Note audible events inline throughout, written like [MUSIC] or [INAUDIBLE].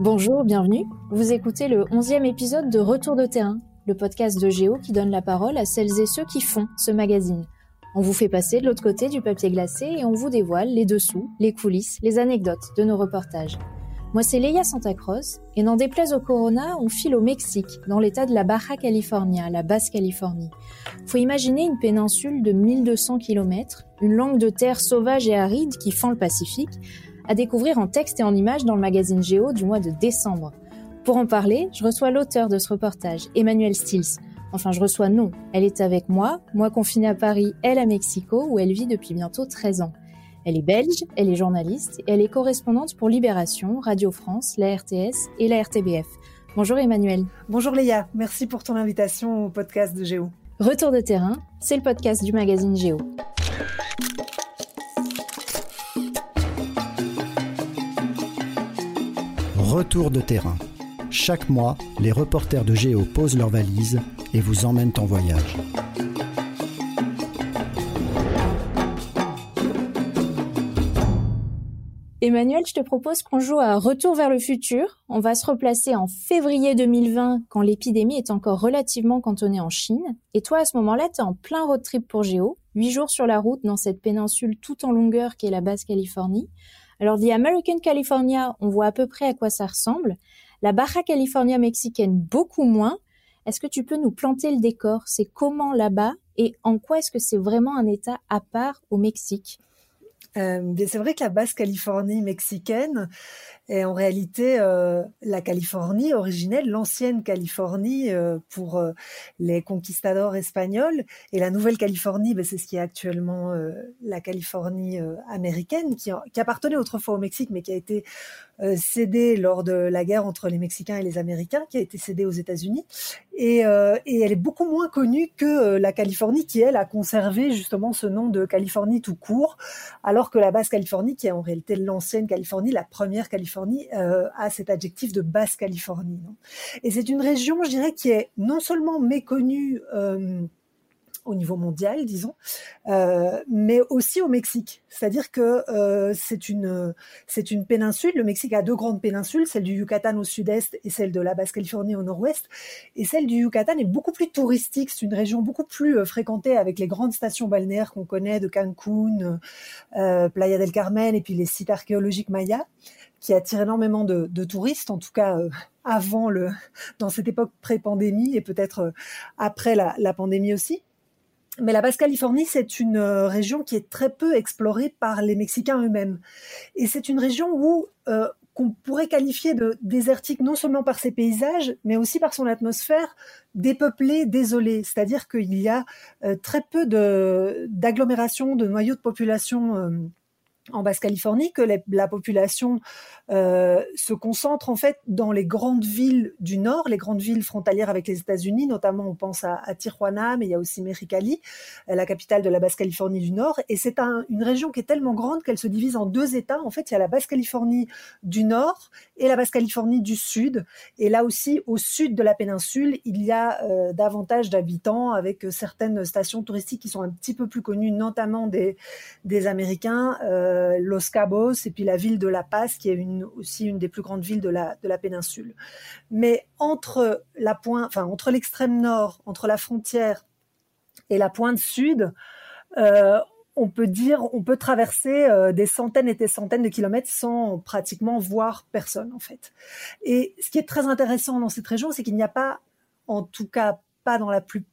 Bonjour, bienvenue. Vous écoutez le 11e épisode de Retour de terrain, le podcast de Géo qui donne la parole à celles et ceux qui font ce magazine. On vous fait passer de l'autre côté du papier glacé et on vous dévoile les dessous, les coulisses, les anecdotes de nos reportages. Moi, c'est Leia Santacross, et n'en déplaise au Corona, on file au Mexique, dans l'état de la Baja California, la Basse-Californie. Faut imaginer une péninsule de 1200 km, une langue de terre sauvage et aride qui fend le Pacifique, à découvrir en texte et en images dans le magazine Géo du mois de décembre. Pour en parler, je reçois l'auteur de ce reportage, Emmanuel Stills. Enfin, je reçois non. Elle est avec moi, moi confinée à Paris, elle à Mexico, où elle vit depuis bientôt 13 ans. Elle est belge, elle est journaliste et elle est correspondante pour Libération, Radio France, la RTS et la RTBF. Bonjour Emmanuel. Bonjour Léa, merci pour ton invitation au podcast de Géo. Retour de terrain, c'est le podcast du magazine Géo. Retour de terrain. Chaque mois, les reporters de Géo posent leurs valises et vous emmènent en voyage. Emmanuel, je te propose qu'on joue à Retour vers le futur. On va se replacer en février 2020 quand l'épidémie est encore relativement cantonnée en Chine. Et toi, à ce moment-là, tu es en plein road trip pour Géo, huit jours sur la route dans cette péninsule tout en longueur qui est la Basse-Californie. Alors, The American California, on voit à peu près à quoi ça ressemble. La Baja California mexicaine, beaucoup moins. Est-ce que tu peux nous planter le décor? C'est comment là-bas? Et en quoi est-ce que c'est vraiment un État à part au Mexique? Euh, c'est vrai que la basse Californie mexicaine est en réalité euh, la Californie originelle, l'ancienne Californie euh, pour euh, les conquistadors espagnols. Et la Nouvelle-Californie, ben, c'est ce qui est actuellement la Californie américaine, qui, qui, appartenait autrefois au Mexique, mais qui a été cédée lors de la guerre entre les Mexicains et les Américains, qui a été cédée aux États-Unis. Et, et, elle est beaucoup moins connue que la Californie, qui, elle, a conservé justement ce nom de Californie tout court, alors que la basse Californie, qui est en réalité l'ancienne Californie, la première Californie, euh, a cet adjectif de basse Californie. et c'est une région, je dirais, qui est non seulement méconnue euh, au niveau mondial, disons, euh, mais aussi au Mexique. C'est-à-dire que euh, c'est une une péninsule. Le Mexique a deux grandes péninsules, celle du Yucatan au sud-est et celle de la Basse-Californie au nord-ouest. Et celle du Yucatan est beaucoup plus touristique. C'est une région beaucoup plus fréquentée avec les grandes stations balnéaires qu'on connaît de Cancun, Playa del Carmen et puis les sites archéologiques mayas qui attire énormément de, touristes, en tout cas euh, avant le, dans cette époque pré-pandémie et peut-être euh, après la, pandémie aussi. Mais la Basse-Californie, c'est une euh, région qui est très peu explorée par les Mexicains eux-mêmes. Et c'est une région où qu'on pourrait qualifier de désertique non seulement par ses paysages, mais aussi par son atmosphère dépeuplée, désolée. C'est-à-dire qu'il y a très peu d'agglomération, de, de, noyaux de population en Basse-Californie que la population euh, se concentre en fait dans les grandes villes du nord, les grandes villes frontalières avec les États-Unis, notamment on pense à, à, Tijuana, mais il y a aussi Mexicali, euh, la capitale de la Basse-Californie du Nord, et c'est un, une région qui est tellement grande qu'elle se divise en deux États. En fait, il y a la Basse-Californie du Nord et la Basse-Californie du Sud, et là aussi au sud de la péninsule, il y a euh, davantage d'habitants avec certaines stations touristiques qui sont un petit peu plus connues, notamment des, Américains. Euh, Los Cabos et puis la ville de La Paz, qui est aussi une des plus grandes villes de la, de la péninsule. Mais entre la pointe, enfin entre l'extrême nord, entre la frontière et la pointe sud, euh, on peut dire, on peut traverser euh, des centaines et des centaines de kilomètres sans pratiquement voir personne en fait. Et ce qui est très intéressant dans cette région, c'est qu'il n'y a pas, en tout cas pas dans la plus,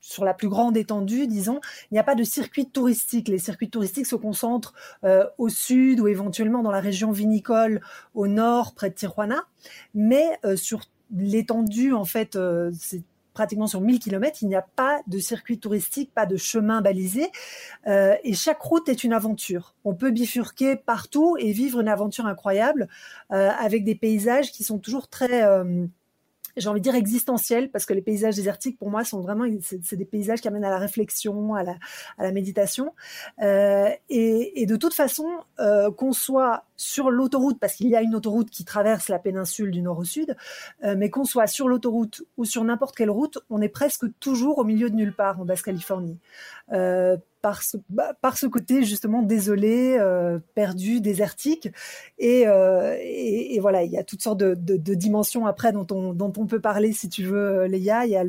sur la plus grande étendue, disons, il n'y a pas de circuit touristique. Les circuits touristiques se concentrent euh, au sud ou éventuellement dans la région vinicole au nord, près de Tijuana. Mais euh, sur l'étendue, en fait, euh, c'est pratiquement sur 1000 km, il n'y a pas de circuit touristique, pas de chemin balisé, et chaque route est une aventure. On peut bifurquer partout et vivre une aventure incroyable avec des paysages qui sont toujours très j'ai envie de dire existentiel parce que les paysages désertiques pour moi sont vraiment c'est des paysages qui amènent à la réflexion à la, méditation. Euh, et, et, de toute façon euh, qu'on soit sur l'autoroute, parce qu'il y a une autoroute qui traverse la péninsule du nord au sud, mais qu'on soit sur l'autoroute ou sur n'importe quelle route, on est presque toujours au milieu de nulle part en Basse-Californie par ce, bah, par ce côté justement désolé, euh, perdu, désertique. Et, euh, voilà, il y a toutes sortes de, dimensions après dont on, peut parler si tu veux, Léa. Il y a,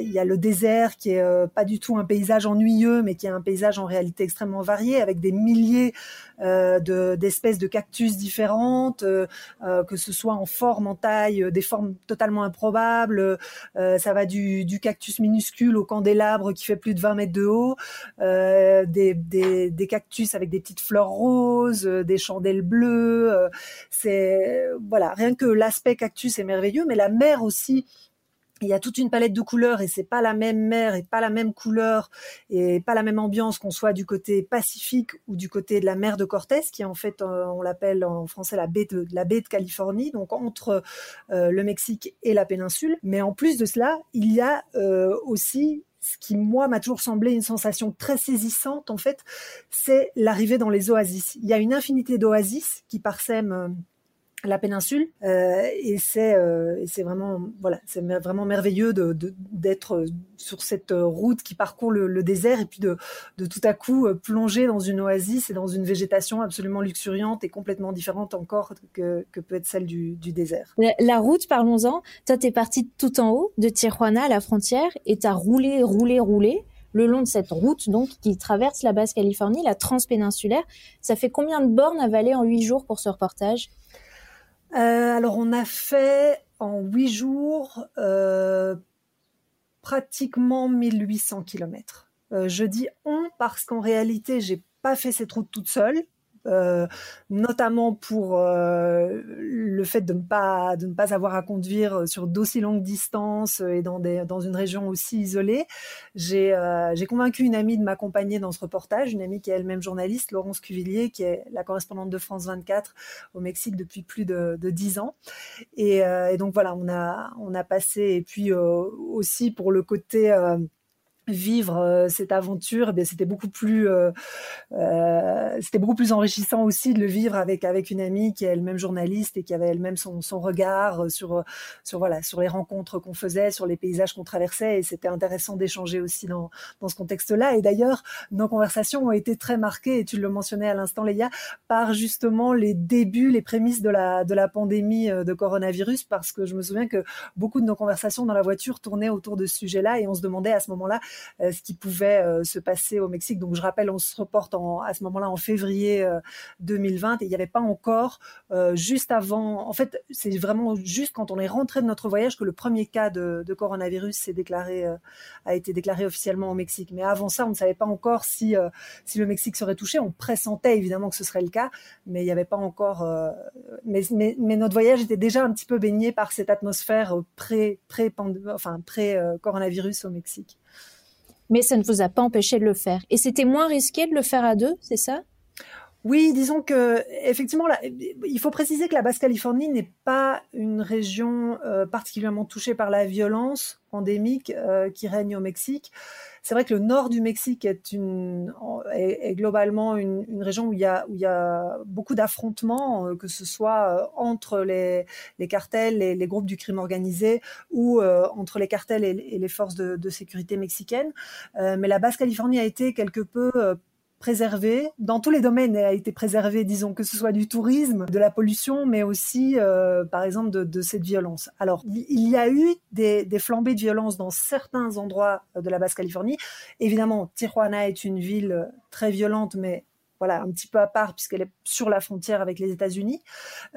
il y a, le désert qui est euh, pas du tout un paysage ennuyeux, mais qui est un paysage en réalité extrêmement varié, avec des milliers euh, d'espèces de, cactus différentes, euh, que ce soit en forme, en taille, des formes totalement improbables. ça va du, du, cactus minuscule au candélabre qui fait plus de 20 mètres de haut. Euh, des, des, des, cactus avec des petites fleurs roses, euh, des chandelles bleues. Euh, c'est voilà, rien que l'aspect cactus est merveilleux, mais la mer aussi il y a toute une palette de couleurs et c'est pas la même mer et pas la même couleur et pas la même ambiance qu'on soit du côté Pacifique ou du côté de la mer de Cortés qui en fait on l'appelle en français la baie de la baie de Californie donc entre le Mexique et la péninsule mais en plus de cela il y a aussi ce qui moi m'a toujours semblé une sensation très saisissante en fait, c'est l'arrivée dans les oasis. Il y a une infinité d'oasis qui parsèment euh, la péninsule euh, et c'est euh, c'est vraiment voilà c'est vraiment merveilleux de d'être euh, sur cette euh, route qui parcourt le, le, désert et puis de de tout à coup euh, plonger dans une oasis et dans une végétation absolument luxuriante et complètement différente encore que, que peut être celle du, du désert. La, route parlons-en. Toi t'es parti tout en haut de Tijuana à la frontière et t'as roulé roulé roulé le long de cette route donc qui traverse la basse Californie la transpéninsulaire. Ça fait combien de bornes à valer en huit jours pour ce reportage? Alors on a fait en huit jours euh, pratiquement 1800 kilomètres. Euh, je dis on parce qu'en réalité j'ai pas fait cette route toute seule. Euh, notamment pour euh, le fait de ne pas de ne pas avoir à conduire sur d'aussi longues distances et dans des dans une région aussi isolée. J'ai euh, convaincu une amie de m'accompagner dans ce reportage, une amie qui est elle-même journaliste, Laurence Cuvillier, qui est la correspondante de France 24 au Mexique depuis plus de de dix ans. Et, et, donc voilà, on a on a passé et puis aussi pour le côté vivre euh, cette aventure, eh c'était beaucoup plus, euh, euh, c'était beaucoup plus enrichissant aussi de le vivre avec avec une amie qui est elle-même journaliste et qui avait elle-même son, son regard sur sur voilà sur les rencontres qu'on faisait, sur les paysages qu'on traversait et c'était intéressant d'échanger aussi dans dans ce contexte-là. Et d'ailleurs, nos conversations ont été très marquées et tu le mentionnais à l'instant, Léa, par justement les débuts, les prémices de la de la pandémie de coronavirus, parce que je me souviens que beaucoup de nos conversations dans la voiture tournaient autour de ce sujet-là et on se demandait à ce moment-là euh, ce qui pouvait euh, se passer au Mexique. Donc je rappelle, on se reporte à ce moment-là en février 2020 euh, et il n'y avait pas encore, juste avant, en fait c'est vraiment juste quand on est rentré de notre voyage que le premier cas de, de coronavirus déclaré, a été déclaré officiellement au Mexique. Mais avant ça, on ne savait pas encore si, si le Mexique serait touché. On pressentait évidemment que ce serait le cas, mais il n'y avait pas encore. mais, notre voyage était déjà un petit peu baigné par cette atmosphère pré coronavirus au Mexique mais ça ne vous a pas empêché de le faire. Et c'était moins risqué de le faire à deux, c'est ça? Oui, disons que effectivement, il faut préciser que la Basse-Californie n'est pas une région euh, particulièrement touchée par la violence endémique euh, qui règne au Mexique. C'est vrai que le nord du Mexique est, une, est, globalement une, région où il y a, beaucoup d'affrontements, euh, que ce soit entre les, cartels, les, les, groupes du crime organisé ou entre les cartels et, et les forces de sécurité mexicaines. mais la Basse-Californie a été quelque peu préservé dans tous les domaines a été préservé, disons que ce soit du tourisme, de la pollution, mais aussi, euh, par exemple, de, cette violence. Alors, il y a eu des, flambées de violence dans certains endroits de la Basse-Californie. Évidemment, Tijuana est une ville très violente, mais voilà, un petit peu à part puisqu'elle est sur la frontière avec les États-Unis.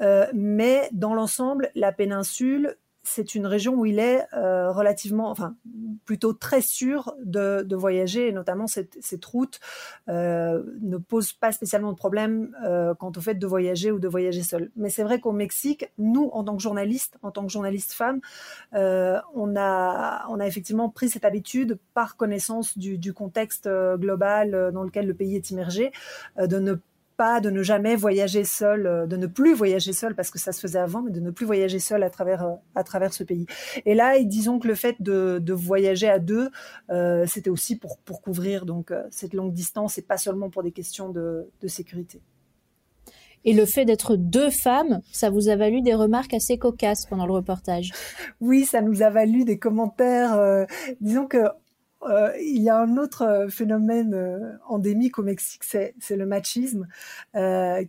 Euh, mais dans l'ensemble, la péninsule c'est une région où il est euh, relativement, enfin plutôt très sûr de, de voyager, et notamment cette, route euh, ne pose pas spécialement de problème euh, quant au fait de voyager ou de voyager seul. Mais c'est vrai qu'au Mexique, nous, en tant que journalistes, en tant que journalistes femmes, on a, effectivement pris cette habitude par connaissance du, du contexte global dans lequel le pays est immergé, de ne pas de ne jamais voyager seul, euh, de ne plus voyager seul parce que ça se faisait avant, mais de ne plus voyager seul à travers euh, à travers ce pays. Et là, disons que le fait de, de voyager à deux, euh, c'était aussi pour pour couvrir donc cette longue distance et pas seulement pour des questions de, de sécurité. Et le fait d'être deux femmes, ça vous a valu des remarques assez cocasses pendant le reportage. Oui, ça nous a valu des commentaires. Euh, disons que euh, il y a un autre euh, phénomène euh, endémique au Mexique, c'est le machisme, qui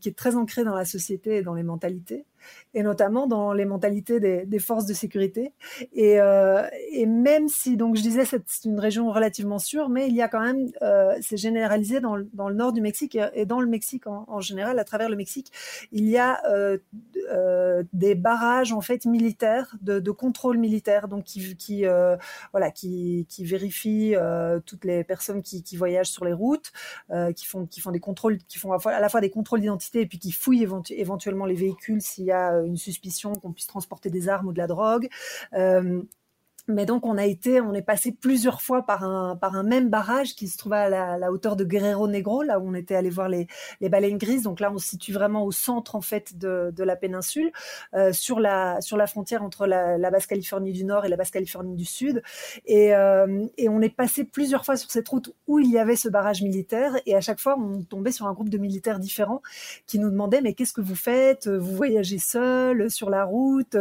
est très ancré dans la société et dans les mentalités et notamment dans les mentalités des, forces de sécurité. Et, euh, et, même si, donc je disais, c'est une région relativement sûre, mais il y a quand même, euh, c'est généralisé dans, le nord du Mexique et, dans le Mexique en, général, à travers le Mexique, il y a euh, des barrages en fait militaires, de, contrôle militaire, donc qui, voilà, qui, qui vérifient toutes les personnes qui, qui, voyagent sur les routes, qui font, qui font des contrôles, qui font à, la fois des contrôles d'identité et puis qui fouillent éventuellement les véhicules s'il y a une suspicion qu'on puisse transporter des armes ou de la drogue. Euh, mais donc on a été, on est passé plusieurs fois par un par un même barrage qui se trouvait à la, hauteur de Guerrero Negro, là où on était allé voir les, les baleines grises. Donc là, on se situe vraiment au centre en fait de, de la péninsule, euh, sur la sur la frontière entre la, la Basse-Californie du Nord et la Basse-Californie du Sud. Et, euh, et on est passé plusieurs fois sur cette route où il y avait ce barrage militaire. Et à chaque fois, on tombait sur un groupe de militaires différents qui nous demandaient mais qu'est-ce que vous faites? Vous voyagez seul sur la route?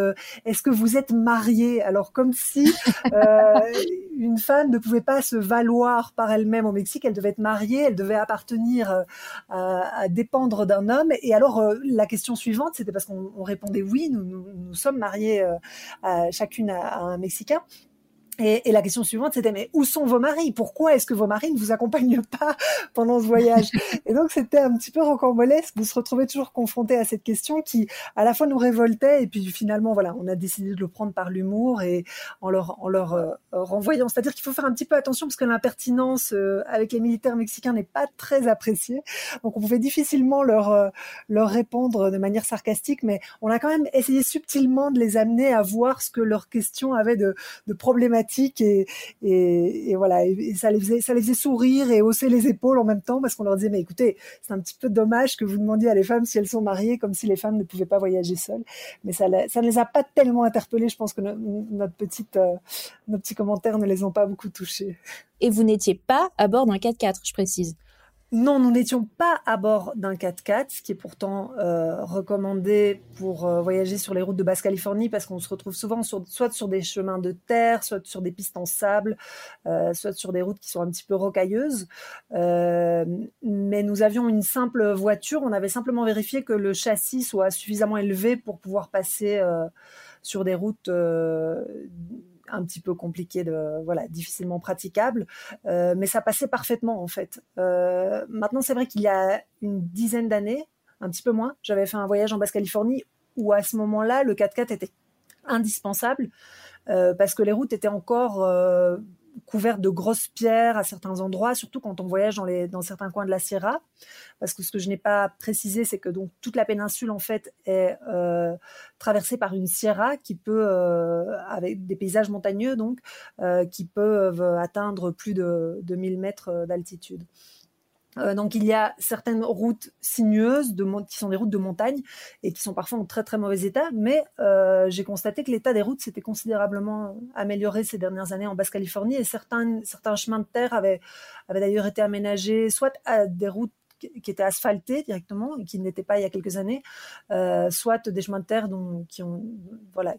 Est-ce que vous êtes marié Alors comme si [LAUGHS] une femme ne pouvait pas se valoir par elle-même au Mexique, elle devait être mariée, elle devait appartenir euh, à, dépendre d'un homme. Et alors euh, la question suivante, c'était parce qu'on répondait oui, nous, nous, sommes mariés chacune à, un Mexicain. Et, et, la question suivante, c'était mais où sont vos maris? Pourquoi est-ce que vos maris ne vous accompagnent pas [LAUGHS] pendant ce voyage? Et donc c'était un petit peu rocambolesque de se retrouver toujours confronté à cette question qui, à la fois nous révoltait et puis finalement voilà, on a décidé de le prendre par l'humour et en leur en leur euh, renvoyant. C'est-à-dire qu'il faut faire un petit peu attention parce que l'impertinence euh, avec les militaires mexicains n'est pas très appréciée. Donc on pouvait difficilement leur euh, leur répondre de manière sarcastique, mais on a quand même essayé subtilement de les amener à voir ce que leurs questions avaient de, de et, voilà, ça les faisait, ça les faisait sourire et hausser les épaules en même temps parce qu'on leur disait mais écoutez, c'est un petit peu dommage que vous demandiez à les femmes si elles sont mariées, comme si les femmes ne pouvaient pas voyager seules. Mais ça, ça ne les a pas tellement interpellées. Je pense que notre petite, euh, nos petits commentaires ne les ont pas beaucoup touchés. Et vous n'étiez pas à bord d'un 4x4, je précise. Non, nous n'étions pas à bord d'un 4x4, ce qui est pourtant euh, recommandé pour euh, voyager sur les routes de Basse-Californie parce qu'on se retrouve souvent sur, soit sur des chemins de terre, soit sur des pistes en sable, euh, soit sur des routes qui sont un petit peu rocailleuses. mais nous avions une simple voiture, on avait simplement vérifié que le châssis soit suffisamment élevé pour pouvoir passer sur des routes un petit peu compliqué, de, voilà, difficilement praticable, euh, mais ça passait parfaitement en fait. Euh, maintenant, c'est vrai qu'il y a une dizaine d'années, un petit peu moins, j'avais fait un voyage en Basse-Californie où à ce moment-là, le 4x4 était indispensable euh, parce que les routes étaient encore couverte de grosses pierres à certains endroits, surtout quand on voyage dans, les, dans certains coins de la Sierra. Parce que ce que je n'ai pas précisé, c'est que donc toute la péninsule en fait est euh, traversée par une sierra qui peut, euh, avec des paysages montagneux donc, euh, qui peuvent atteindre plus de, de 1000 mètres d'altitude. Euh, donc il y a certaines routes sinueuses qui sont des routes de montagne et qui sont parfois en très très mauvais état, mais euh, j'ai constaté que l'état des routes s'était considérablement amélioré ces dernières années en Basse-Californie et certains, chemins de terre avaient, d'ailleurs été aménagés soit des routes qui étaient asphaltées directement et qui n'étaient pas il y a quelques années, euh, soit des chemins de terre qui, ont,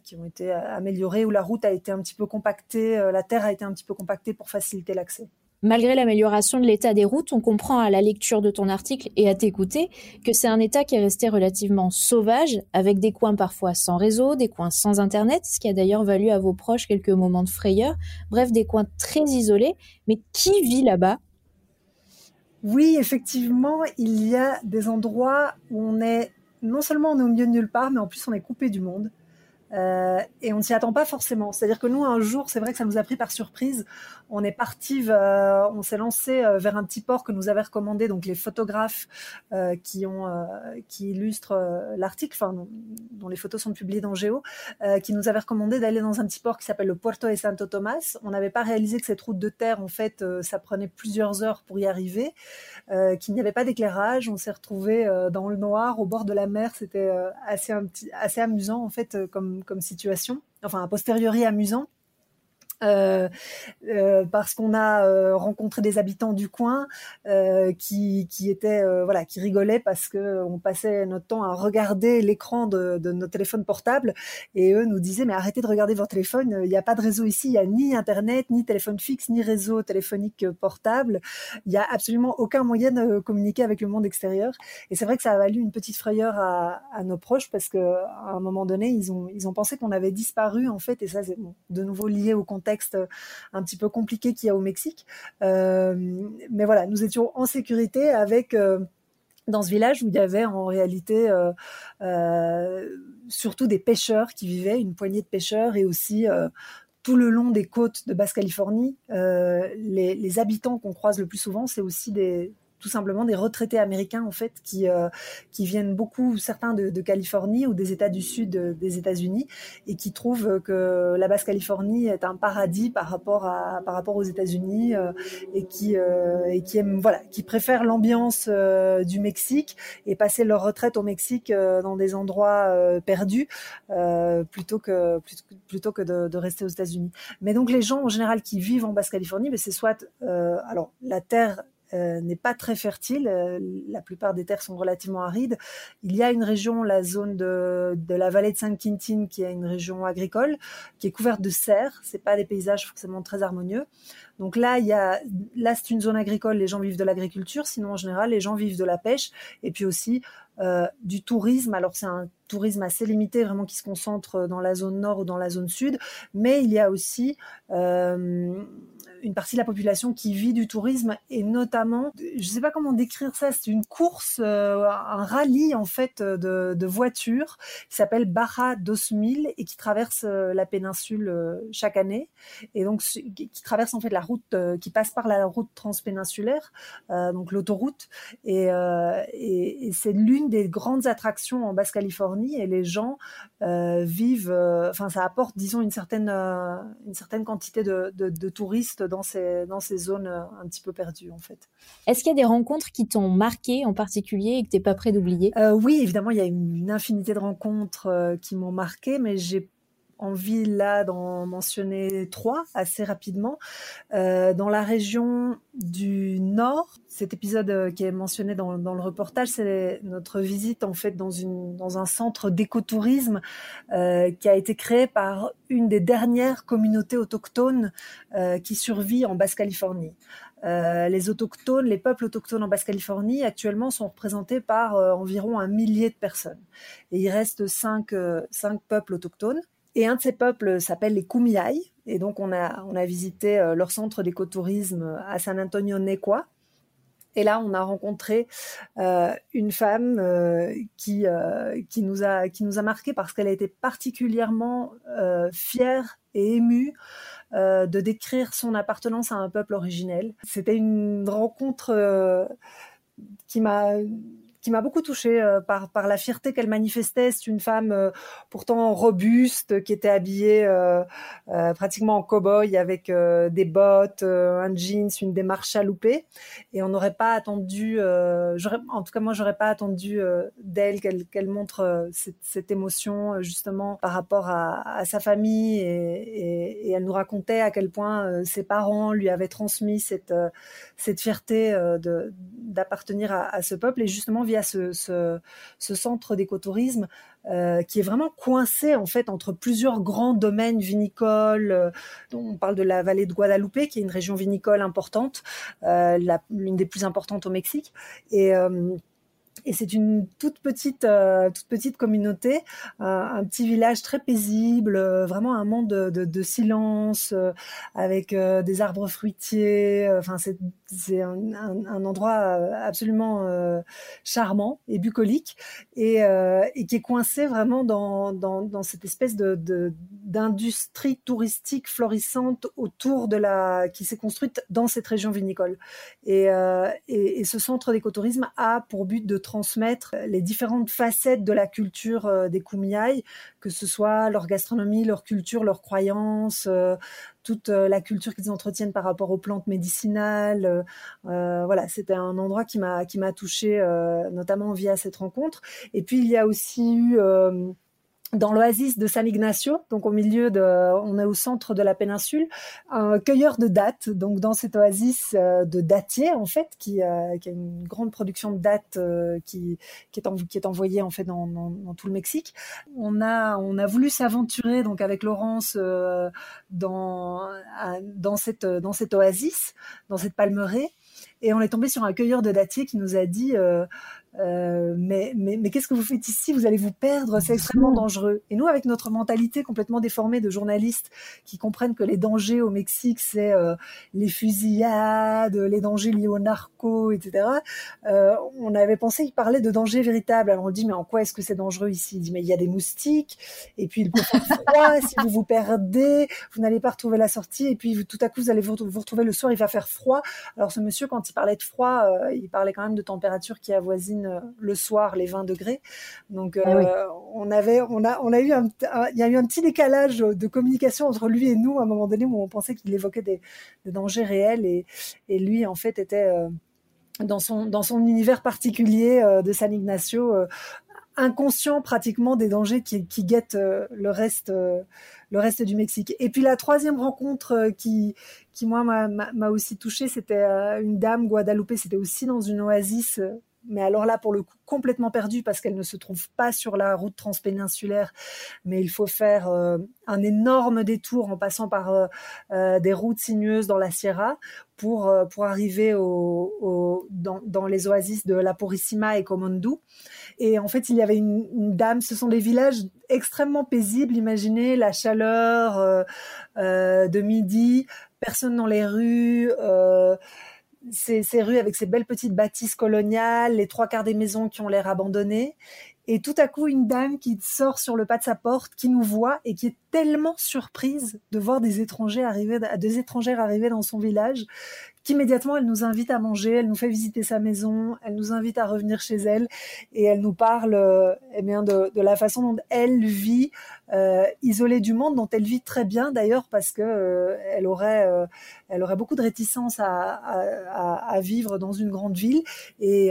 qui ont été améliorés où la route a été un petit peu compactée, la terre a été un petit peu compactée pour faciliter l'accès. Malgré l'amélioration de l'état des routes, on comprend à la lecture de ton article et à t'écouter que c'est un état qui est resté relativement sauvage, avec des coins parfois sans réseau, des coins sans internet, ce qui a d'ailleurs valu à vos proches quelques moments de frayeur, bref, des coins très isolés. Mais qui vit là-bas? Oui, effectivement, il y a des endroits où on est, non seulement on est au milieu de nulle part, mais en plus on est coupé du monde. Euh, et on ne s'y attend pas forcément. C'est-à-dire que nous, un jour, c'est vrai que ça nous a pris par surprise. On est parti, euh, on s'est lancé euh, vers un petit port que nous avaient recommandé donc les photographes qui illustrent l'article, enfin dont, les photos sont publiées dans Géo, qui nous avaient recommandé d'aller dans un petit port qui s'appelle le Puerto de Santo Tomás. On n'avait pas réalisé que cette route de terre, en fait, ça prenait plusieurs heures pour y arriver, qu'il n'y avait pas d'éclairage. On s'est retrouvé dans le noir, au bord de la mer. C'était assez, assez amusant en fait comme comme situation, enfin a posteriori amusant. Euh, euh, parce qu'on a euh, rencontré des habitants du coin qui, qui étaient voilà qui rigolaient parce que on passait notre temps à regarder l'écran de, de nos téléphones portables et eux nous disaient mais arrêtez de regarder votre téléphone il n'y a pas de réseau ici il y a ni internet ni téléphone fixe ni réseau téléphonique portable. Il y a absolument aucun moyen de communiquer avec le monde extérieur. Et c'est vrai que ça a valu une petite frayeur à, nos proches parce que à un moment donné ils ont ils ont pensé qu'on avait disparu en fait. Et ça c'est de nouveau lié au contexte euh, un petit peu compliqué qu'il y a au Mexique. Euh, mais voilà, nous étions en sécurité avec euh, dans ce village où il y avait en réalité surtout des pêcheurs qui vivaient, une poignée de pêcheurs et aussi tout le long des côtes de Basse-Californie, les, les, habitants qu'on croise le plus souvent, c'est aussi des, tout simplement des retraités américains en fait qui euh, qui viennent beaucoup certains de, de, Californie ou des États du Sud euh, des États-Unis et qui trouvent que la Basse-Californie est un paradis par rapport à par rapport aux États-Unis euh, et qui euh, et qui aiment voilà qui préfèrent l'ambiance euh, du Mexique et passer leur retraite au Mexique dans des endroits perdus plutôt que plutôt, que de, de rester aux États-Unis. Mais donc les gens en général qui vivent en Basse-Californie, mais c'est soit alors la terre euh, n'est pas très fertile. Euh, la plupart des terres sont relativement arides. Il y a une région, la zone de, de la vallée de Saint-Quentin, qui est une région agricole, qui est couverte de serres. C'est pas des paysages forcément très harmonieux. Donc là, il y a, là c'est une zone agricole. Les gens vivent de l'agriculture. Sinon, en général, les gens vivent de la pêche et puis aussi euh, du tourisme. Alors c'est un tourisme assez limité, vraiment qui se concentre dans la zone nord ou dans la zone sud, mais il y a aussi une partie de la population qui vit du tourisme et notamment, je ne sais pas comment décrire ça, c'est une course, euh, un rallye en fait de, de voitures qui s'appelle Barra 2000 et qui traverse euh, la péninsule euh, chaque année. Et donc qui traverse en fait la route, qui passe par la route transpéninsulaire, donc l'autoroute. Et, c'est l'une des grandes attractions en Basse-Californie et les gens vivent, enfin ça apporte disons une certaine une certaine quantité de, de touristes dans ces, dans ces zones euh, un petit peu perdues en fait. Est-ce qu'il y a des rencontres qui t'ont marqué en particulier et que tu n'es pas prêt d'oublier? Euh, Oui, évidemment, il y a une, infinité de rencontres euh, qui m'ont marqué, mais j'ai envie là d'en mentionner trois assez rapidement. Euh, dans la région du Nord, cet épisode euh, qui est mentionné dans, le reportage, c'est notre visite en fait dans, un centre d'écotourisme euh, qui a été créé par une des dernières communautés autochtones qui survit en Basse-Californie. Les autochtones, les peuples autochtones en Basse-Californie actuellement sont représentés par environ un millier de personnes. Et il reste cinq peuples autochtones et un de ces peuples s'appelle les Kumiai. Et donc, on a, on a visité euh, leur centre d'écotourisme à San Antonio Nequa. Et là, on a rencontré euh, une femme euh, qui, qui, nous a, qui nous a marqué parce qu'elle a été particulièrement fière et émue de décrire son appartenance à un peuple originel. C'était une rencontre qui m'a qui m'a beaucoup touchée euh, par, la fierté qu'elle manifestait. C'est une femme euh, pourtant robuste qui était habillée euh, pratiquement en cow-boy avec des bottes, un jeans, une démarche chaloupée. Et on n'aurait pas attendu, en tout cas moi j'aurais pas attendu d'elle qu'elle montre cette, émotion justement par rapport à, sa famille. Et, et, et, elle nous racontait à quel point ses parents lui avaient transmis cette, cette fierté de d'appartenir à, ce peuple. Et justement via ce centre d'écotourisme euh, qui est vraiment coincé en fait entre plusieurs grands domaines vinicoles. Euh, on parle de la vallée de Guadalupe, qui est une région vinicole importante, euh, l'une des plus importantes au Mexique. Et euh, et c'est une toute petite, euh, toute petite communauté, euh, un petit village très paisible, euh, vraiment un monde de, silence, avec des arbres fruitiers. Enfin, c'est un, endroit absolument charmant et bucolique, et, qui est coincé vraiment dans, cette espèce de d'industrie touristique florissante autour de la qui s'est construite dans cette région vinicole. Et, et, et ce centre d'écotourisme a pour but de transmettre les différentes facettes de la culture euh, des Kumiai, que ce soit leur gastronomie, leur culture, leurs croyances, euh, toute euh, la culture qu'ils entretiennent par rapport aux plantes médicinales. voilà, c'était un endroit qui m'a qui m'a touché notamment via cette rencontre. Et puis il y a aussi eu dans l'oasis de San Ignacio, donc au milieu de, on est au centre de la péninsule, un cueilleur de dattes, donc dans cette oasis euh, de dattiers en fait, qui, euh, qui, a une grande production de dattes euh, qui, qui, est en, qui est envoyée en fait dans, dans, dans, tout le Mexique. On a, on a voulu s'aventurer donc avec Laurence dans, dans cette, dans cette oasis, dans cette palmeraie, et on est tombé sur un cueilleur de dattiers qui nous a dit euh, mais, mais, mais qu'est-ce que vous faites ici? Vous allez vous perdre, c'est extrêmement dangereux. Et nous, avec notre mentalité complètement déformée de journalistes qui comprennent que les dangers au Mexique, c'est euh, les fusillades, les dangers liés au narco, etc., euh, on avait pensé qu'il parlait de dangers véritables. Alors on dit, mais en quoi est-ce que c'est dangereux ici? Il dit, mais il y a des moustiques, et puis il peut faire froid, si vous vous perdez, vous n'allez pas retrouver la sortie, et puis tout à coup, vous allez vous, vous retrouver le soir, il va faire froid. Alors ce monsieur, quand il parlait de froid, il parlait quand même de température qui avoisine euh, le soir les 20 degrés. Donc ah euh, on avait, on a, on a eu un, il y a eu un petit décalage de communication entre lui et nous à un moment donné où on pensait qu'il évoquait des, dangers réels et, et, lui en fait était euh, dans son dans son univers particulier de San Ignacio inconscient pratiquement des dangers qui, qui guettent le reste le reste du Mexique. Et puis la troisième rencontre qui qui moi m'a aussi touchée, c'était une dame Guadalupe, c'était aussi dans une oasis mais alors là, pour le coup, complètement perdue parce qu'elle ne se trouve pas sur la route transpéninsulaire, mais il faut faire euh, un énorme détour en passant par euh, euh, des routes sinueuses dans la Sierra pour, pour arriver au, dans, dans, les oasis de La Purissima et Comondu. Et en fait, il y avait une, dame, ce sont des villages extrêmement paisibles, imaginez la chaleur de midi, personne dans les rues ces, rues avec ces belles petites bâtisses coloniales, les trois quarts des maisons qui ont l'air abandonnées. Et tout à coup, une dame qui sort sur le pas de sa porte, qui nous voit et qui est tellement surprise de voir des étrangers arriver, des étrangères arriver dans son village, qu'immédiatement elle nous invite à manger, elle nous fait visiter sa maison, elle nous invite à revenir chez elle et elle nous parle euh, eh bien de, la façon dont elle vit euh, isolée du monde, dont elle vit très bien d'ailleurs parce que euh, elle aurait euh, elle aurait beaucoup de réticence à, vivre dans une grande ville et,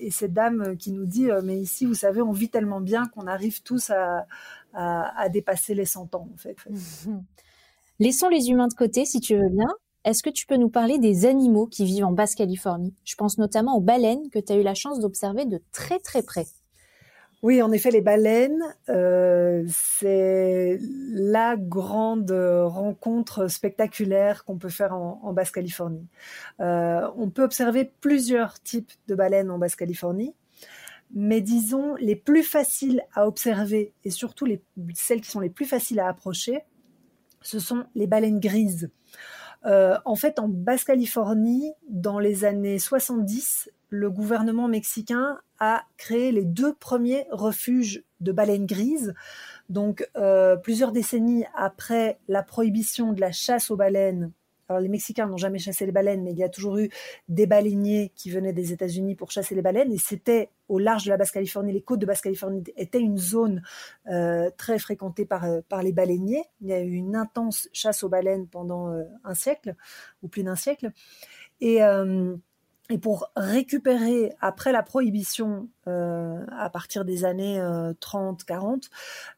et cette dame qui nous dit mais ici vous savez on vit tellement bien qu'on arrive tous à, à, dépasser les 100 ans en fait. [LAUGHS] Laissons les humains de côté si tu veux bien est-ce que tu peux nous parler des animaux qui vivent en Basse-Californie? Je pense notamment aux baleines que tu as eu la chance d'observer de très très près. Oui, en effet, les baleines, euh, c'est la grande rencontre spectaculaire qu'on peut faire en, Basse-Californie. Euh, on peut observer plusieurs types de baleines en Basse-Californie, mais disons les plus faciles à observer et surtout les, celles qui sont les plus faciles à approcher, ce sont les baleines grises. Euh, en fait, en Basse-Californie, dans les années 70, le gouvernement mexicain a créé les deux premiers refuges de baleines grises. Donc, euh, plusieurs décennies après la prohibition de la chasse aux baleines alors les Mexicains n'ont jamais chassé les baleines, mais il y a toujours eu des baleiniers qui venaient des États-Unis pour chasser les baleines, et c'était au large de la Basse-Californie, les côtes de Basse-Californie étaient une zone euh, très fréquentée par, euh, par les baleiniers. Il y a eu une intense chasse aux baleines pendant euh, un siècle, ou plus d'un siècle. Et et pour récupérer, après la prohibition, euh, à partir des années 30-40,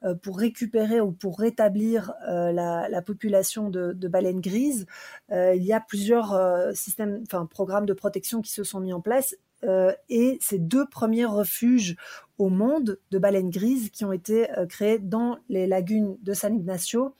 euh, euh, pour récupérer ou pour rétablir la, la, population de, de, baleines grises, il y a plusieurs systèmes, enfin programmes de protection qui se sont mis en place. et ces deux premiers refuges au monde de baleines grises qui ont été créés dans les lagunes de San Ignacio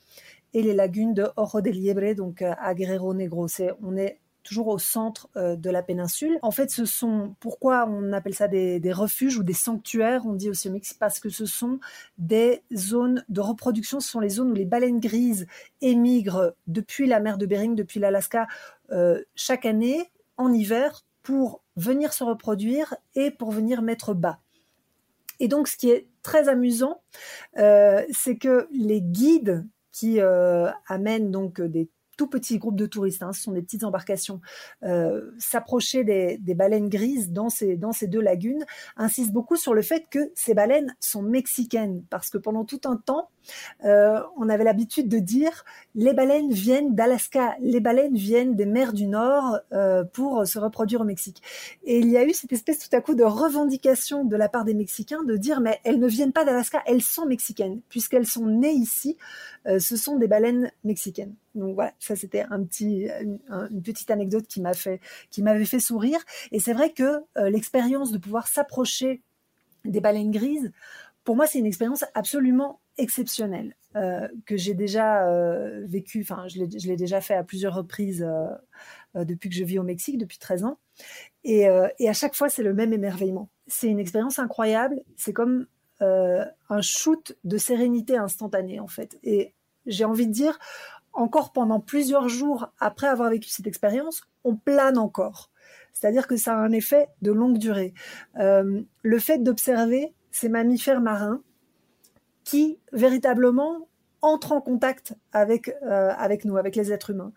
et les lagunes de Oro del Liebre, donc à Guerrero Negro. C'est, on est toujours au centre euh, de la péninsule. En fait, ce sont, pourquoi on appelle ça des, refuges ou des sanctuaires, on dit aussi au Mexique, parce que ce sont des zones de reproduction, ce sont les zones où les baleines grises émigrent depuis la mer de Bering, depuis l'Alaska, euh, chaque année, en hiver, pour venir se reproduire et pour venir mettre bas. Et donc, ce qui est très amusant, euh, c'est que les guides qui amènent donc des tout petits groupes de touristes, hein, ce sont des petites embarcations, euh, s'approcher des, baleines grises dans ces, dans ces deux lagunes, insiste beaucoup sur le fait que ces baleines sont mexicaines, parce que pendant tout un temps, euh, on avait l'habitude de dire les baleines viennent d'Alaska, les baleines viennent des mers du Nord euh, pour se reproduire au Mexique. Et il y a eu cette espèce tout à coup de revendication de la part des Mexicains de dire mais elles ne viennent pas d'Alaska, elles sont mexicaines, puisqu'elles sont nées ici, euh, ce sont des baleines mexicaines. Donc voilà, ça c'était un petit, une petite anecdote qui m'a fait, qui m'avait fait sourire. Et c'est vrai que l'expérience de pouvoir s'approcher des baleines grises, pour moi, c'est une expérience absolument exceptionnelle euh, que j'ai déjà euh, vécue. Enfin, je l'ai déjà fait à plusieurs reprises euh, depuis que je vis au Mexique, depuis 13 ans. Et, et à chaque fois, c'est le même émerveillement. C'est une expérience incroyable. C'est comme un shoot de sérénité instantanée, en fait. Et j'ai envie de dire, encore pendant plusieurs jours après avoir vécu cette expérience, on plane encore. C'est-à-dire que ça a un effet de longue durée. le fait d'observer ces mammifères marins qui véritablement entrent en contact avec euh, avec nous, avec les êtres humains.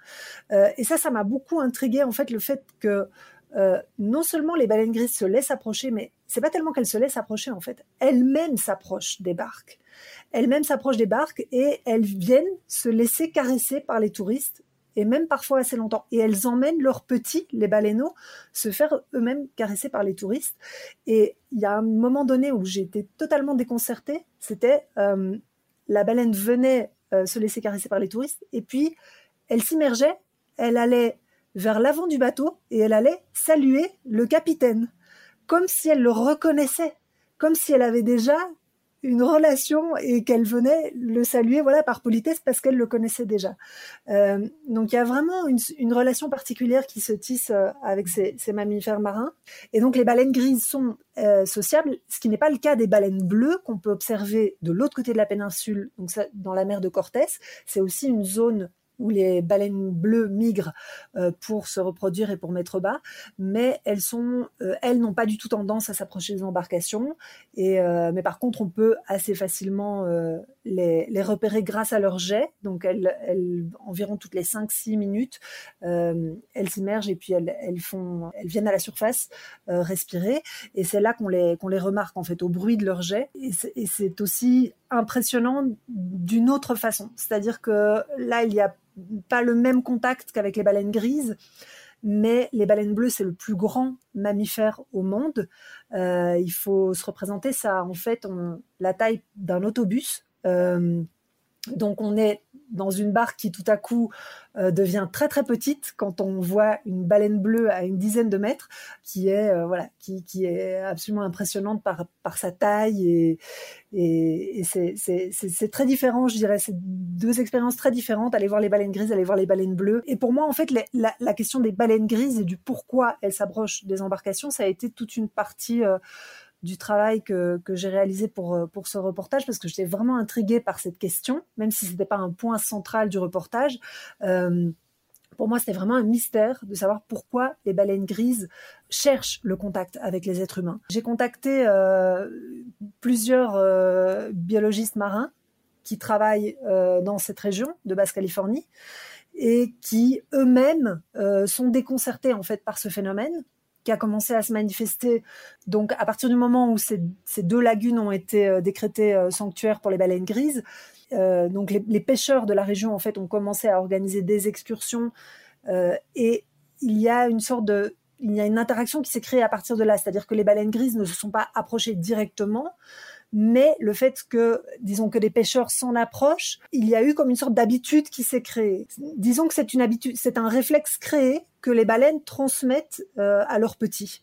Euh, et ça, ça m'a beaucoup intrigué en fait le fait que euh, non seulement les baleines grises se laissent approcher, mais c'est pas tellement qu'elles se laissent approcher en fait, elles-mêmes s'approchent des barques. Elles-mêmes s'approchent des barques et elles viennent se laisser caresser par les touristes et même parfois assez longtemps. Et elles emmènent leurs petits, les baleineaux, se faire eux-mêmes caresser par les touristes. Et il y a un moment donné où été totalement déconcertée, c'était euh, la baleine venait euh, se laisser caresser par les touristes, et puis elle s'immergeait, elle allait vers l'avant du bateau et elle allait saluer le capitaine, comme si elle le reconnaissait, comme si elle avait déjà une relation et qu'elle venait le saluer voilà par politesse parce qu'elle le connaissait déjà. Euh, donc il y a vraiment une, relation particulière qui se tisse euh, avec ces, mammifères marins. Et donc les baleines grises sont euh, sociables, ce qui n'est pas le cas des baleines bleues qu'on peut observer de l'autre côté de la péninsule, donc dans la mer de Cortés. C'est aussi une zone où les baleines bleues migrent euh, pour se reproduire et pour mettre bas, mais elles sont, euh, elles n'ont pas du tout tendance à s'approcher des embarcations. Et euh, mais par contre, on peut assez facilement les, repérer grâce à leur jet. Donc, elles, environ toutes les 5-6 minutes, elles s'immergent et puis elles, elles, font, elles viennent à la surface respirer. Et c'est là qu'on les, les remarque en fait au bruit de leur jet. Et c'est aussi impressionnant d'une autre façon. C'est-à-dire que là, il y a pas le même contact qu'avec les baleines grises, mais les baleines bleues, c'est le plus grand mammifère au monde. Euh, il faut se représenter ça, en fait, on, la taille d'un autobus. Euh, donc on est dans une barque qui tout à coup euh, devient très très petite quand on voit une baleine bleue à une dizaine de mètres, qui est euh, voilà, qui, qui, est absolument impressionnante par par sa taille et et, et c'est très différent, je dirais, c'est deux expériences très différentes. Aller voir les baleines grises, aller voir les baleines bleues. Et pour moi, en fait, la, question des baleines grises et du pourquoi elles s'approchent des embarcations, ça a été toute une partie euh, du travail que, que j'ai réalisé pour, euh, pour ce reportage parce que j'étais vraiment intriguée par cette question, même si ce n'était pas un point central du reportage. Euh, pour moi, c'était vraiment un mystère de savoir pourquoi les baleines grises cherchent le contact avec les êtres humains. J'ai contacté euh, plusieurs biologistes marins qui travaillent dans cette région de Basse-Californie et qui eux-mêmes sont déconcertés en fait par ce phénomène qui a commencé à se manifester. Donc, à partir du moment où ces, deux lagunes ont été euh, décrétées euh, sanctuaires pour les baleines grises, euh, donc les, les, pêcheurs de la région en fait ont commencé à organiser des excursions et il y a une sorte de il y a une interaction qui s'est créée à partir de là, c'est-à-dire que les baleines grises ne se sont pas approchées directement, mais le fait que, disons que les pêcheurs s'en approchent, il y a eu comme une sorte d'habitude qui s'est créée. Disons que c'est une habitude, c'est un réflexe créé que les baleines transmettent euh, à leurs petits.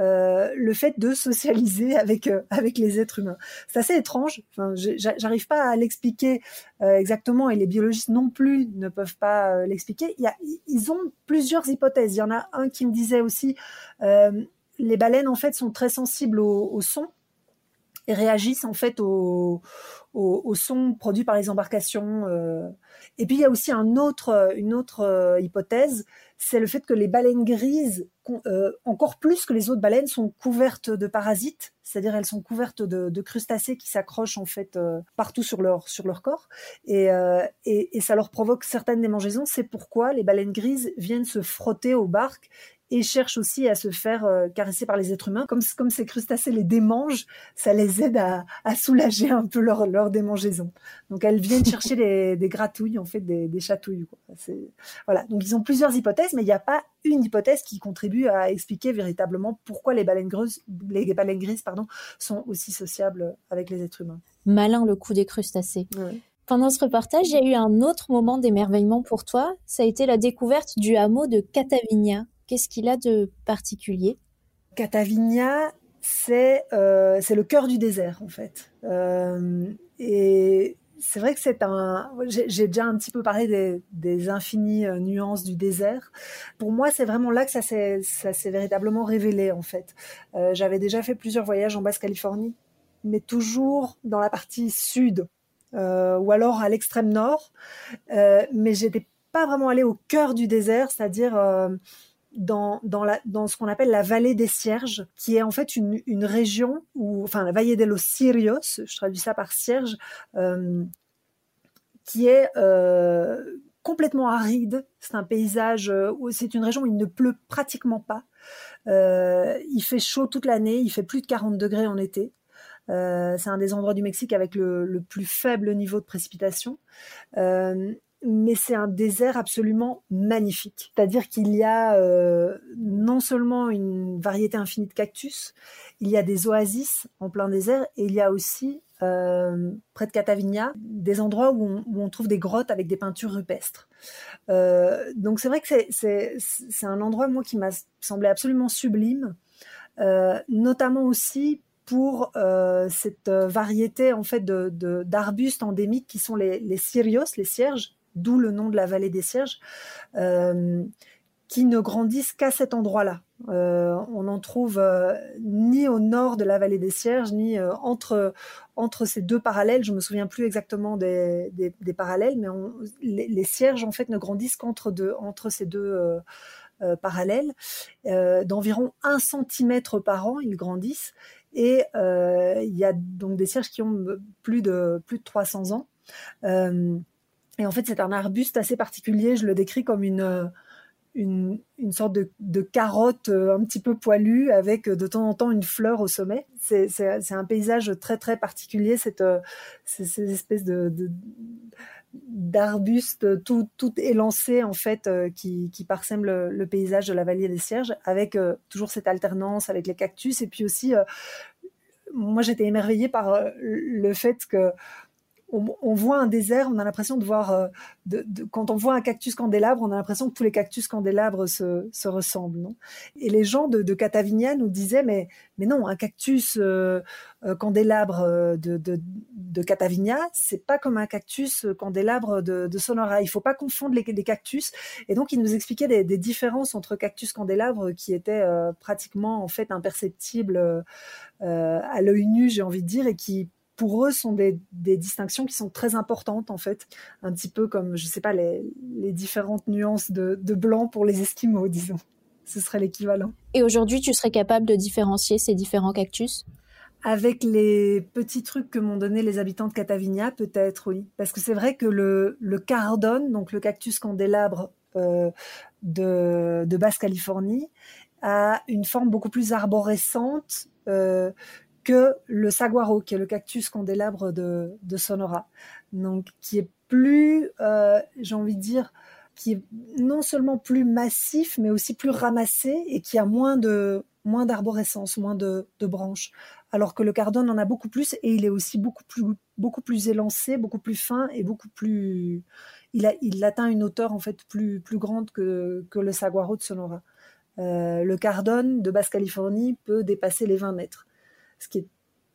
Euh, le fait de socialiser [LAUGHS] avec euh, avec les êtres humains. C'est assez étrange. J'arrive pas à l'expliquer exactement et les biologistes non plus ne peuvent pas l'expliquer. Y a, ils ont plusieurs hypothèses. Il y en a un qui me disait aussi les baleines en fait sont très sensibles au son et réagissent en fait au, au, son produit par les embarcations. Euh. Et puis il y a aussi une autre euh, hypothèse, c'est le fait que les baleines grises, euh, encore plus que les autres baleines, sont couvertes de parasites, c'est-à-dire elles sont couvertes de, crustacés qui s'accrochent en fait partout sur leur sur leur corps, et, et, et ça leur provoque certaines démangeaisons. C'est pourquoi les baleines grises viennent se frotter aux barques et cherchent aussi à se faire euh, caresser par les êtres humains. Comme, comme ces crustacés les démangent, ça les aide à, à soulager un peu leur, leur démangeaison. Donc elles viennent [LAUGHS] chercher des, des gratouilles, en fait, des, des chatouilles. Quoi. Voilà. Donc ils ont plusieurs hypothèses, mais il n'y a pas une hypothèse qui contribue à expliquer véritablement pourquoi les baleines grises, les baleines grises pardon, sont aussi sociables avec les êtres humains. Malin le coup des crustacés. Pendant ce reportage, il y a eu un autre moment d'émerveillement pour toi. Ça a été la découverte du hameau de Catavinia, Qu'est-ce qu'il a de particulier? Catavinia, c'est euh, le cœur du désert en fait. Euh, et c'est vrai que c'est un. J'ai déjà un petit peu parlé des, infinies euh, nuances du désert. Pour moi, c'est vraiment là que ça s'est véritablement révélé en fait. J'avais déjà fait plusieurs voyages en Basse-Californie, mais toujours dans la partie sud ou alors à l'extrême nord. mais j'étais pas vraiment allée au cœur du désert, c'est-à-dire dans, dans, la, dans ce qu'on appelle la vallée des cierges, qui est en fait une, une région où, enfin, la vallée de los Cirios, je traduis ça par cierge, euh, qui est euh, complètement aride. C'est un paysage, euh, c'est une région où il ne pleut pratiquement pas. Il fait chaud toute l'année, il fait plus de 40 degrés en été. C'est un des endroits du Mexique avec le, le plus faible niveau de précipitation. Mais c'est un désert absolument magnifique. C'est-à-dire qu'il y a euh, non seulement une variété infinie de cactus, il y a des oasis en plein désert et il y a aussi euh, près de Catavinia des endroits où on, trouve des grottes avec des peintures rupestres. Euh, donc c'est vrai que c'est un endroit moi qui m'a semblé absolument sublime, notamment aussi pour cette variété en fait d'arbustes endémiques qui sont les, les cyrios, les cierges, d'où le nom de la vallée des cierges, euh, qui ne grandissent qu'à cet endroit-là. Euh, on n'en trouve euh, ni au nord de la vallée des Cierges, ni entre, ces deux parallèles. Je me souviens plus exactement des, des, parallèles, mais les, cierges en fait ne grandissent qu'entre deux, entre ces deux parallèles. D'environ un centimètre par an, ils grandissent. Et il y a donc des cierges qui ont plus de, plus de 300 ans. Et en fait, c'est un arbuste assez particulier. Je le décris comme une, une, une sorte de, de, carotte euh, un petit peu poilue avec euh, de temps en temps une fleur au sommet. C'est un paysage très très particulier, cette, euh, ces espèces de, d'arbustes tout, tout élancés en fait qui, qui parsèment le, paysage de la vallée des Cierges avec toujours cette alternance avec les cactus et puis aussi moi j'étais émerveillée par le fait que on, voit un désert, on a l'impression de voir, euh, quand on voit un cactus candélabre, on a l'impression que tous les cactus candélabres se, ressemblent. Non? Et les gens de, de, Catavinia nous disaient, mais, non, un cactus euh, euh, candélabre de, de, de Catavinia, c'est pas comme un cactus candélabre de, Sonora. Il faut pas confondre les, cactus. Et donc, ils nous expliquaient des, des différences entre cactus candélabre qui étaient pratiquement en fait imperceptibles à l'œil nu, j'ai envie de dire, et qui pour eux sont des, distinctions qui sont très importantes en fait, un petit peu comme je sais pas les, différentes nuances de, blanc pour les Esquimaux, [LAUGHS] disons. Ce serait l'équivalent. Et aujourd'hui, tu serais capable de différencier ces différents cactus? Avec les petits trucs que m'ont donné les habitants de Catavinia, peut-être oui. Parce que c'est vrai que le, le cardone, donc le cactus candélabre euh, de, Basse-Californie, a une forme beaucoup plus arborescente euh, que le saguaro, qui est le cactus candélabre de, de Sonora. Donc, qui est plus, euh, j'ai envie de dire, qui est non seulement plus massif, mais aussi plus ramassé et qui a moins de moins d'arborescence, moins de, branches. Alors que le cardone en a beaucoup plus et il est aussi beaucoup plus beaucoup plus élancé, beaucoup plus fin et beaucoup plus. Il, atteint une hauteur en fait plus plus grande que, que le saguaro de Sonora. Euh, le cardone de Basse-Californie peut dépasser les 20 mètres ce qui est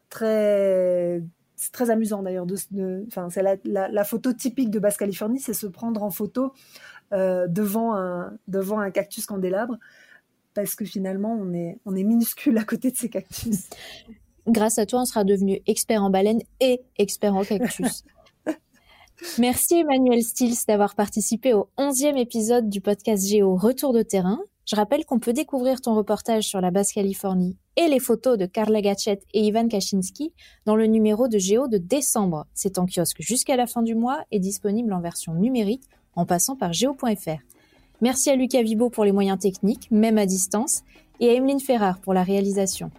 très très amusant d'ailleurs. De, c'est la, photo typique de Basse-Californie, c'est se prendre en photo euh, devant, un, devant un cactus candélabre, parce que finalement, on est, on est minuscule à côté de ces cactus. [LAUGHS] Grâce à toi, on sera devenu expert en baleine et expert en cactus. [LAUGHS] Merci Emmanuel Stills d'avoir participé au 11e épisode du podcast Géo Retour de terrain. Je rappelle qu'on peut découvrir ton reportage sur la Basse-Californie et les photos de Karla Gatchet et Ivan Kaczynski dans le numéro de Géo de décembre. C'est en kiosque jusqu'à la fin du mois et disponible en version numérique en passant par géo.fr. Merci à Lucas Vibo pour les moyens techniques, même à distance, et à Emeline Ferrard pour la réalisation.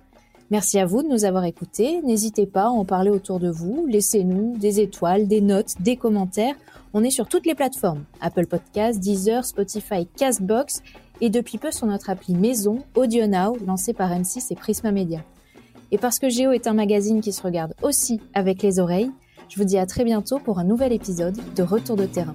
Merci à vous de nous avoir écoutés. N'hésitez pas à en parler autour de vous. Laissez-nous des étoiles, des notes, des commentaires. On est sur toutes les plateformes. Apple Podcasts, Deezer, Spotify, Castbox et depuis peu sur notre appli Maison, Audio Now, lancée par M6 et Prisma Media. Et parce que Géo est un magazine qui se regarde aussi avec les oreilles, je vous dis à très bientôt pour un nouvel épisode de Retour de terrain.